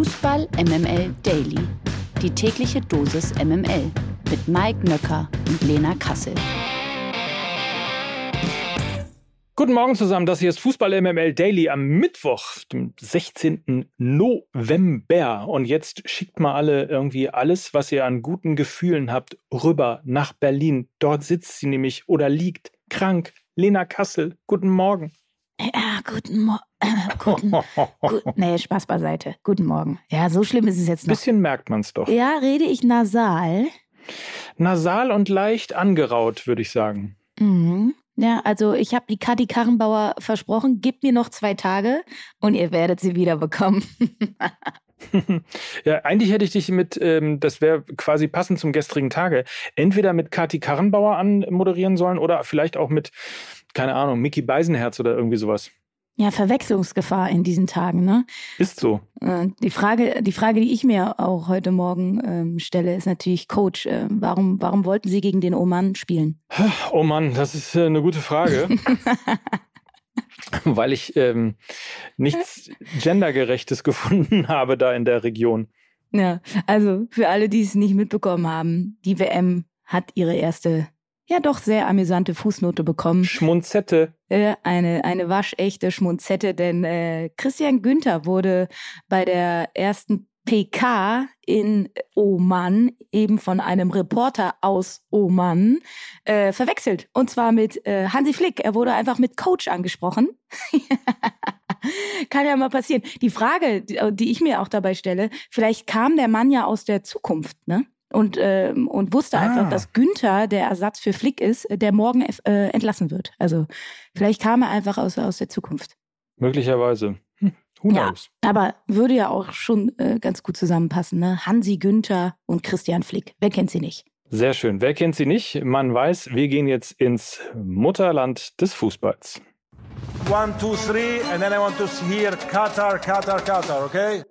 Fußball MML Daily. Die tägliche Dosis MML mit Mike Nöcker und Lena Kassel. Guten Morgen zusammen, das hier ist Fußball MML Daily am Mittwoch, dem 16. November. Und jetzt schickt mal alle irgendwie alles, was ihr an guten Gefühlen habt, rüber nach Berlin. Dort sitzt sie nämlich oder liegt krank. Lena Kassel, guten Morgen. Ja, guten Morgen. guten, gut, nee, Spaß beiseite. Guten Morgen. Ja, so schlimm ist es jetzt noch. Bisschen merkt man's doch. Ja, rede ich nasal? Nasal und leicht angeraut, würde ich sagen. Mhm. Ja, also ich habe die Kathi Karrenbauer versprochen, gib mir noch zwei Tage und ihr werdet sie wieder bekommen. ja, eigentlich hätte ich dich mit, ähm, das wäre quasi passend zum gestrigen Tage, entweder mit Kathi Karrenbauer anmoderieren sollen oder vielleicht auch mit, keine Ahnung, Mickey Beisenherz oder irgendwie sowas. Ja, Verwechslungsgefahr in diesen Tagen, ne? Ist so. Äh, die Frage, die Frage, die ich mir auch heute Morgen ähm, stelle, ist natürlich, Coach, äh, warum, warum wollten Sie gegen den Oman spielen? Oh Mann, das ist äh, eine gute Frage. Weil ich ähm, nichts Gendergerechtes gefunden habe da in der Region. Ja, also für alle, die es nicht mitbekommen haben, die WM hat ihre erste ja doch sehr amüsante Fußnote bekommen. Schmunzette. Äh, eine, eine waschechte Schmunzette, denn äh, Christian Günther wurde bei der ersten PK in Oman eben von einem Reporter aus Oman äh, verwechselt. Und zwar mit äh, Hansi Flick. Er wurde einfach mit Coach angesprochen. Kann ja mal passieren. Die Frage, die, die ich mir auch dabei stelle, vielleicht kam der Mann ja aus der Zukunft, ne? Und, äh, und wusste ah. einfach, dass Günther der Ersatz für Flick ist, der morgen äh, entlassen wird. Also vielleicht kam er einfach aus, aus der Zukunft. Möglicherweise. Hm. Who ja, aber würde ja auch schon äh, ganz gut zusammenpassen. Ne? Hansi Günther und Christian Flick. Wer kennt sie nicht? Sehr schön. Wer kennt sie nicht? Man weiß, wir gehen jetzt ins Mutterland des Fußballs. One, two, three, and then I want to hear Qatar, Qatar, Qatar, okay?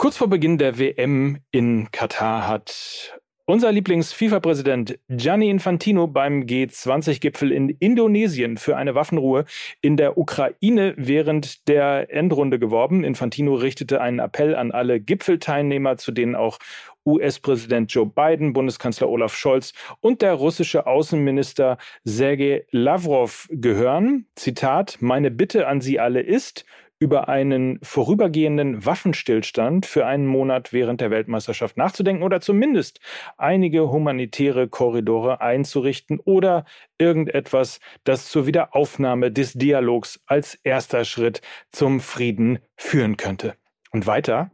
Kurz vor Beginn der WM in Katar hat unser Lieblings-FIFA-Präsident Gianni Infantino beim G20-Gipfel in Indonesien für eine Waffenruhe in der Ukraine während der Endrunde geworben. Infantino richtete einen Appell an alle Gipfelteilnehmer, zu denen auch US-Präsident Joe Biden, Bundeskanzler Olaf Scholz und der russische Außenminister Sergei Lavrov gehören. Zitat, meine Bitte an Sie alle ist, über einen vorübergehenden Waffenstillstand für einen Monat während der Weltmeisterschaft nachzudenken oder zumindest einige humanitäre Korridore einzurichten oder irgendetwas, das zur Wiederaufnahme des Dialogs als erster Schritt zum Frieden führen könnte. Und weiter,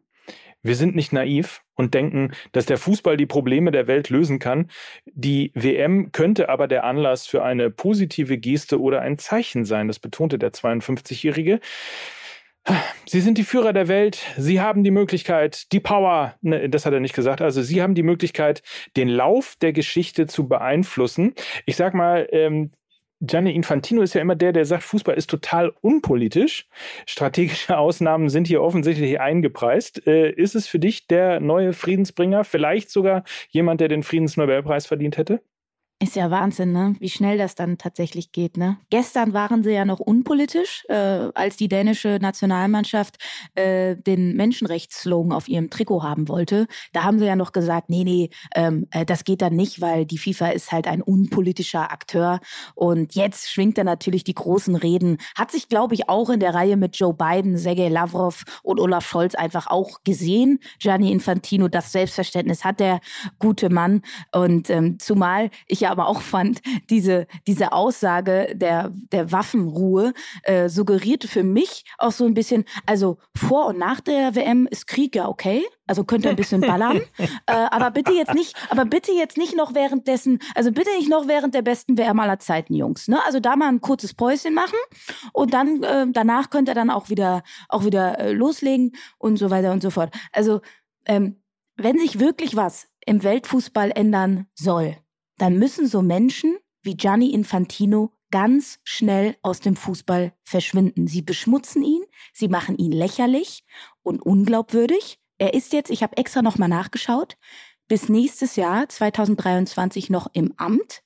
wir sind nicht naiv und denken, dass der Fußball die Probleme der Welt lösen kann. Die WM könnte aber der Anlass für eine positive Geste oder ein Zeichen sein, das betonte der 52-Jährige. Sie sind die Führer der Welt. Sie haben die Möglichkeit, die Power, ne, das hat er nicht gesagt, also Sie haben die Möglichkeit, den Lauf der Geschichte zu beeinflussen. Ich sag mal, ähm, Gianni Infantino ist ja immer der, der sagt, Fußball ist total unpolitisch. Strategische Ausnahmen sind hier offensichtlich eingepreist. Äh, ist es für dich der neue Friedensbringer? Vielleicht sogar jemand, der den Friedensnobelpreis verdient hätte? Ist ja Wahnsinn, ne? wie schnell das dann tatsächlich geht. Ne? Gestern waren sie ja noch unpolitisch, äh, als die dänische Nationalmannschaft äh, den Menschenrechtsslogan auf ihrem Trikot haben wollte. Da haben sie ja noch gesagt, nee, nee, ähm, äh, das geht dann nicht, weil die FIFA ist halt ein unpolitischer Akteur. Und jetzt schwingt er natürlich die großen Reden. Hat sich, glaube ich, auch in der Reihe mit Joe Biden, Sergei Lavrov und Olaf Scholz einfach auch gesehen. Gianni Infantino, das Selbstverständnis hat der gute Mann. Und ähm, zumal ich ja aber auch fand, diese, diese Aussage der, der Waffenruhe äh, suggerierte für mich auch so ein bisschen, also vor und nach der WM ist Krieg ja okay. Also könnt ihr ein bisschen ballern. äh, aber bitte jetzt nicht, aber bitte jetzt nicht noch währenddessen, also bitte nicht noch während der besten WM aller Zeiten, Jungs. Ne? Also da mal ein kurzes Päuschen machen und dann äh, danach könnt ihr dann auch wieder auch wieder äh, loslegen und so weiter und so fort. Also ähm, wenn sich wirklich was im Weltfußball ändern soll, dann müssen so Menschen wie Gianni Infantino ganz schnell aus dem Fußball verschwinden. Sie beschmutzen ihn, sie machen ihn lächerlich und unglaubwürdig. Er ist jetzt, ich habe extra nochmal nachgeschaut, bis nächstes Jahr 2023 noch im Amt.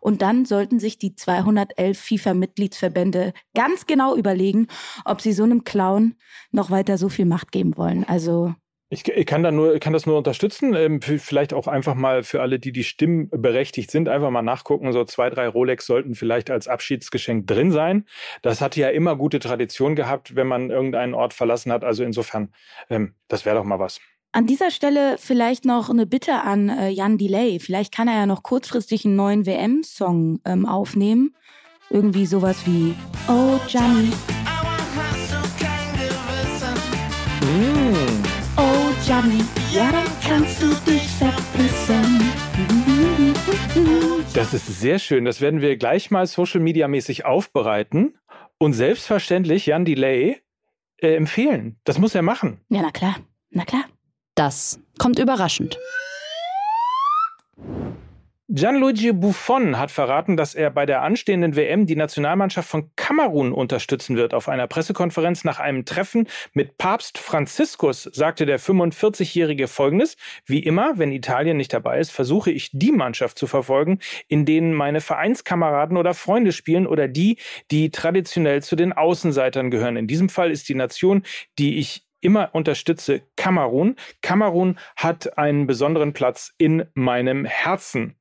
Und dann sollten sich die 211 FIFA-Mitgliedsverbände ganz genau überlegen, ob sie so einem Clown noch weiter so viel Macht geben wollen. Also Ich, ich, kann, da nur, kann das nur unterstützen. Ähm, vielleicht auch einfach mal für alle, die die Stimmen berechtigt sind, einfach mal nachgucken. So zwei, drei Rolex sollten vielleicht als Abschiedsgeschenk drin sein. Das hat ja immer gute Tradition gehabt, wenn man irgendeinen Ort verlassen hat. Also insofern, ähm, das wäre doch mal was. An dieser Stelle vielleicht noch eine Bitte an äh, Jan Delay. Vielleicht kann er ja noch kurzfristig einen neuen WM-Song ähm, aufnehmen. Irgendwie sowas wie Oh Johnny. Johnny, ja, dann kannst du dich verpissen. Das ist sehr schön. Das werden wir gleich mal Social Media mäßig aufbereiten und selbstverständlich Jan Delay äh, empfehlen. Das muss er machen. Ja, na klar. Na klar. Das kommt überraschend. Gianluigi Buffon hat verraten, dass er bei der anstehenden WM die Nationalmannschaft von Kamerun unterstützen wird. Auf einer Pressekonferenz nach einem Treffen mit Papst Franziskus sagte der 45-Jährige Folgendes. Wie immer, wenn Italien nicht dabei ist, versuche ich die Mannschaft zu verfolgen, in denen meine Vereinskameraden oder Freunde spielen oder die, die traditionell zu den Außenseitern gehören. In diesem Fall ist die Nation, die ich immer unterstütze Kamerun. Kamerun hat einen besonderen Platz in meinem Herzen.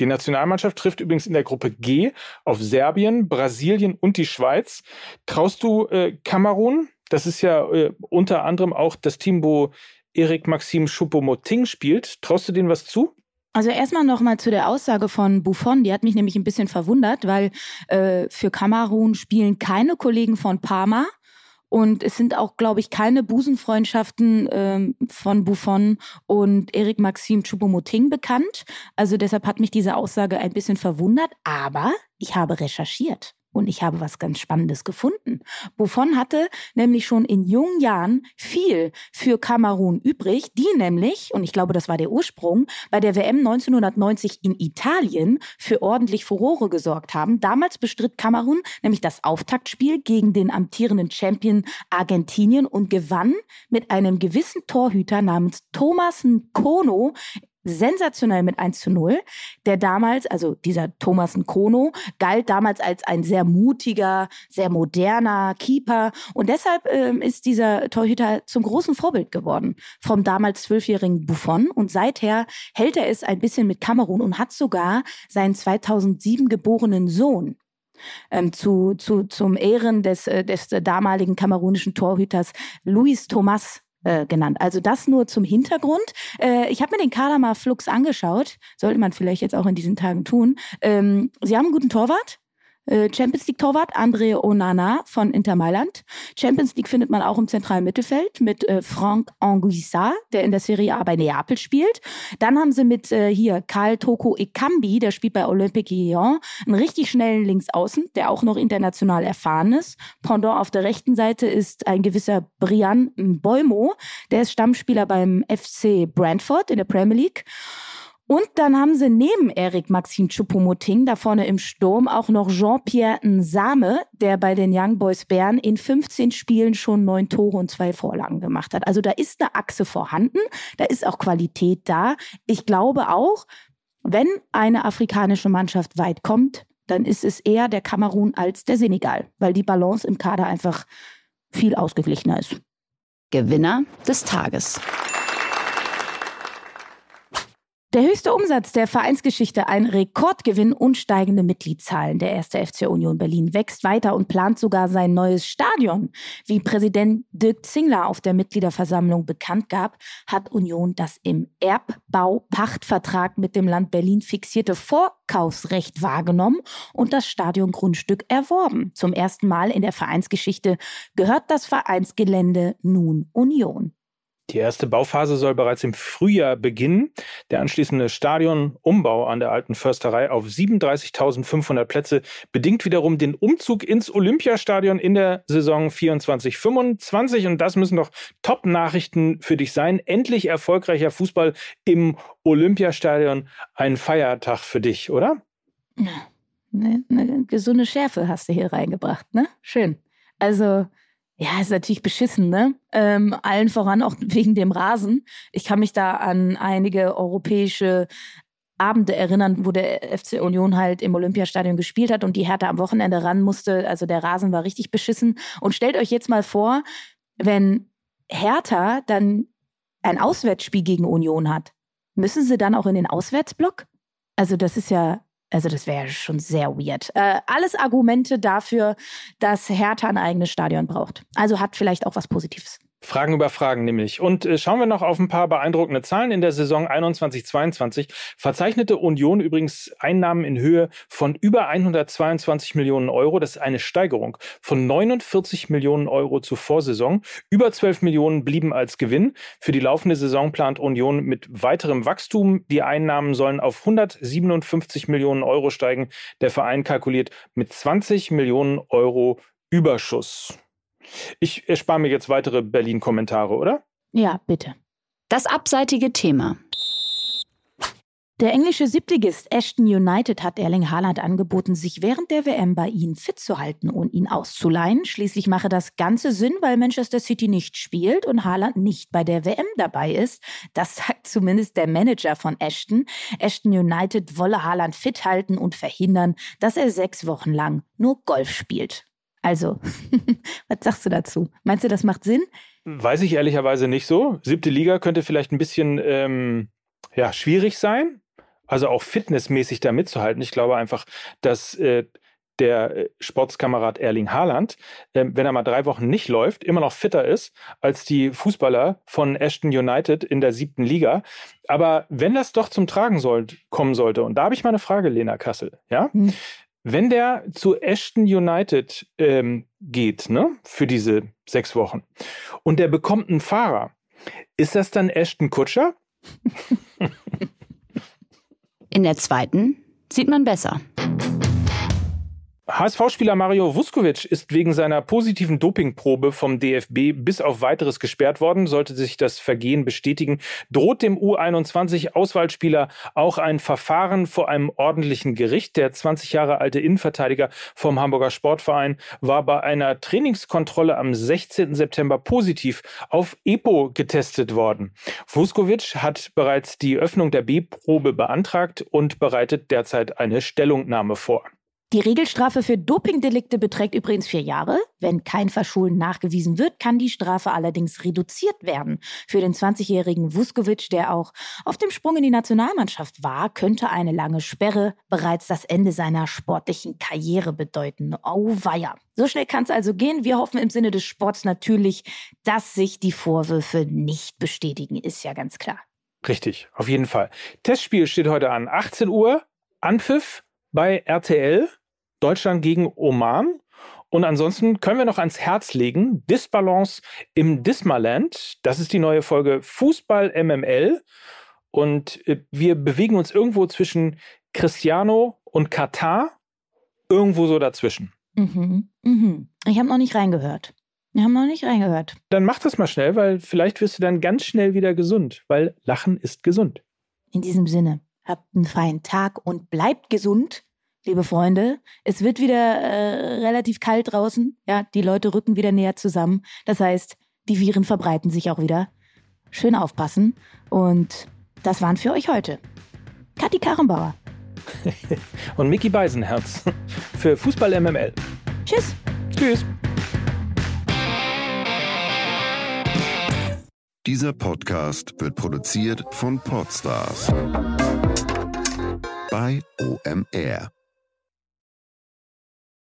Die Nationalmannschaft trifft übrigens in der Gruppe G auf Serbien, Brasilien und die Schweiz. Traust du äh, Kamerun? Das ist ja äh, unter anderem auch das Team, wo Erik Maxim Choupo-Moting spielt. Traust du denen was zu? Also erstmal nochmal zu der Aussage von Buffon, die hat mich nämlich ein bisschen verwundert, weil äh, für Kamerun spielen keine Kollegen von Parma, und es sind auch, glaube ich, keine Busenfreundschaften ähm, von Buffon und Eric Maxim Choupo-Moting bekannt. Also deshalb hat mich diese Aussage ein bisschen verwundert. Aber ich habe recherchiert. Und ich habe was ganz Spannendes gefunden. Buffon hatte nämlich schon in jungen Jahren viel für Kamerun übrig, die nämlich, und ich glaube, das war der Ursprung, bei der WM 1990 in Italien für ordentlich Furore gesorgt haben. Damals bestritt Kamerun nämlich das Auftaktspiel gegen den amtierenden Champion Argentinien und gewann mit einem gewissen Torhüter namens Thomas Nkono sensationell mit 1 zu 0. Der damals, also dieser Thomas Nkono, galt damals als ein sehr mutiger, sehr moderner Keeper. Und deshalb ähm, ist dieser Torhüter zum großen Vorbild geworden vom damals zwölfjährigen Buffon. Und seither hält er es ein bisschen mit Kamerun und hat sogar seinen 2007 geborenen Sohn ähm, zu, zu, zum Ehren des, äh, des damaligen kamerunischen Torhüters Luis Thomas äh, genannt. Also das nur zum Hintergrund. Äh, ich habe mir den Kader mal flux angeschaut. Sollte man vielleicht jetzt auch in diesen Tagen tun. Ähm, sie haben einen guten Torwart. Äh, Champions League Torwart Andre Onana von Inter Mailand. Champions League findet man auch im zentralen Mittelfeld mit äh, Franck Anguissa, der in der Serie A bei Neapel spielt. Dann haben sie mit äh, hier Karl Toko Ekambi, der spielt bei Olympique Lyon, einen richtig schnellen Linksaußen, der auch noch international erfahren ist. Pendant auf der rechten Seite ist ein gewisser Brian Boimo, der ist Stammspieler beim FC Brentford in der Premier League. Und dann haben sie neben Erik Maxim Choupo-Moting da vorne im Sturm auch noch Jean-Pierre Nsame, der bei den Young Boys Bern in 15 Spielen schon neun Tore und zwei Vorlagen gemacht hat. Also da ist eine Achse vorhanden, da ist auch Qualität da. Ich glaube auch, wenn eine afrikanische Mannschaft weit kommt, dann ist es eher der Kamerun als der Senegal, weil die Balance im Kader einfach viel ausgeglichener ist. Gewinner des Tages. Der höchste Umsatz der Vereinsgeschichte, ein Rekordgewinn und steigende Mitgliedszahlen. Der erste FC Union Berlin wächst weiter und plant sogar sein neues Stadion. Wie Präsident Dirk Zingler auf der Mitgliederversammlung bekannt gab, hat Union das im Erbbau-Pachtvertrag mit dem Land Berlin fixierte Vorkaufsrecht wahrgenommen und das Stadiongrundstück erworben. Zum ersten Mal in der Vereinsgeschichte gehört das Vereinsgelände nun Union. Die erste Bauphase soll bereits im Frühjahr beginnen. Der anschließende Stadionumbau an der alten Försterei auf 37.500 Plätze bedingt wiederum den Umzug ins Olympiastadion in der Saison 24-25. Und das müssen doch Top-Nachrichten für dich sein. Endlich erfolgreicher Fußball im Olympiastadion. Ein Feiertag für dich, oder? Eine, eine gesunde Schärfe hast du hier reingebracht, ne? Schön. Also, ja, ist natürlich beschissen, ne? Ähm, allen voran auch wegen dem Rasen. Ich kann mich da an einige europäische Abende erinnern, wo der FC Union halt im Olympiastadion gespielt hat und die Hertha am Wochenende ran musste. Also der Rasen war richtig beschissen. Und stellt euch jetzt mal vor, wenn Hertha dann ein Auswärtsspiel gegen Union hat, müssen sie dann auch in den Auswärtsblock? Also das ist ja, also das wäre schon sehr weird. Äh, alles Argumente dafür, dass Hertha ein eigenes Stadion braucht. Also hat vielleicht auch was Positives. Fragen über Fragen nämlich. Und äh, schauen wir noch auf ein paar beeindruckende Zahlen. In der Saison 21-22 verzeichnete Union übrigens Einnahmen in Höhe von über 122 Millionen Euro. Das ist eine Steigerung von 49 Millionen Euro zur Vorsaison. Über 12 Millionen blieben als Gewinn. Für die laufende Saison plant Union mit weiterem Wachstum. Die Einnahmen sollen auf 157 Millionen Euro steigen. Der Verein kalkuliert mit 20 Millionen Euro Überschuss. Ich erspare mir jetzt weitere Berlin-Kommentare, oder? Ja, bitte. Das abseitige Thema. Der englische Siebtligist Ashton United hat Erling Haaland angeboten, sich während der WM bei ihnen fit zu halten und ihn auszuleihen. Schließlich mache das Ganze Sinn, weil Manchester City nicht spielt und Haaland nicht bei der WM dabei ist. Das sagt zumindest der Manager von Ashton. Ashton United wolle Haaland fit halten und verhindern, dass er sechs Wochen lang nur Golf spielt. Also, was sagst du dazu? Meinst du, das macht Sinn? Weiß ich ehrlicherweise nicht so. Siebte Liga könnte vielleicht ein bisschen ähm, ja, schwierig sein. Also auch fitnessmäßig da mitzuhalten. Ich glaube einfach, dass äh, der äh, Sportskamerad Erling Haaland, äh, wenn er mal drei Wochen nicht läuft, immer noch fitter ist als die Fußballer von Ashton United in der siebten Liga. Aber wenn das doch zum Tragen soll, kommen sollte, und da habe ich mal eine Frage, Lena Kassel, ja? Hm. Wenn der zu Ashton United ähm, geht, ne, für diese sechs Wochen, und der bekommt einen Fahrer, ist das dann Ashton Kutscher? In der zweiten sieht man besser. HSV-Spieler Mario Vuskovic ist wegen seiner positiven Dopingprobe vom DFB bis auf weiteres gesperrt worden. Sollte sich das Vergehen bestätigen, droht dem U21-Auswahlspieler auch ein Verfahren vor einem ordentlichen Gericht. Der 20 Jahre alte Innenverteidiger vom Hamburger Sportverein war bei einer Trainingskontrolle am 16. September positiv auf EPO getestet worden. Vuskovic hat bereits die Öffnung der B-Probe beantragt und bereitet derzeit eine Stellungnahme vor. Die Regelstrafe für Dopingdelikte beträgt übrigens vier Jahre. Wenn kein Verschulden nachgewiesen wird, kann die Strafe allerdings reduziert werden. Für den 20-jährigen Vuskovic, der auch auf dem Sprung in die Nationalmannschaft war, könnte eine lange Sperre bereits das Ende seiner sportlichen Karriere bedeuten. Oh weia. So schnell kann es also gehen. Wir hoffen im Sinne des Sports natürlich, dass sich die Vorwürfe nicht bestätigen. Ist ja ganz klar. Richtig, auf jeden Fall. Testspiel steht heute an 18 Uhr. Anpfiff bei RTL. Deutschland gegen Oman. Und ansonsten können wir noch ans Herz legen, Disbalance im Dismaland. Das ist die neue Folge Fußball MML. Und äh, wir bewegen uns irgendwo zwischen Cristiano und Katar. Irgendwo so dazwischen. Mhm, mhm. Ich habe noch nicht reingehört. Wir haben noch nicht reingehört. Dann mach das mal schnell, weil vielleicht wirst du dann ganz schnell wieder gesund, weil Lachen ist gesund. In diesem Sinne, habt einen feinen Tag und bleibt gesund liebe Freunde. Es wird wieder äh, relativ kalt draußen. Ja, die Leute rücken wieder näher zusammen. Das heißt, die Viren verbreiten sich auch wieder. Schön aufpassen. Und das waren für euch heute Kathi Karrenbauer. Und Mickey Beisenherz für Fußball MML. Tschüss. Tschüss. Dieser Podcast wird produziert von Podstars bei OMR.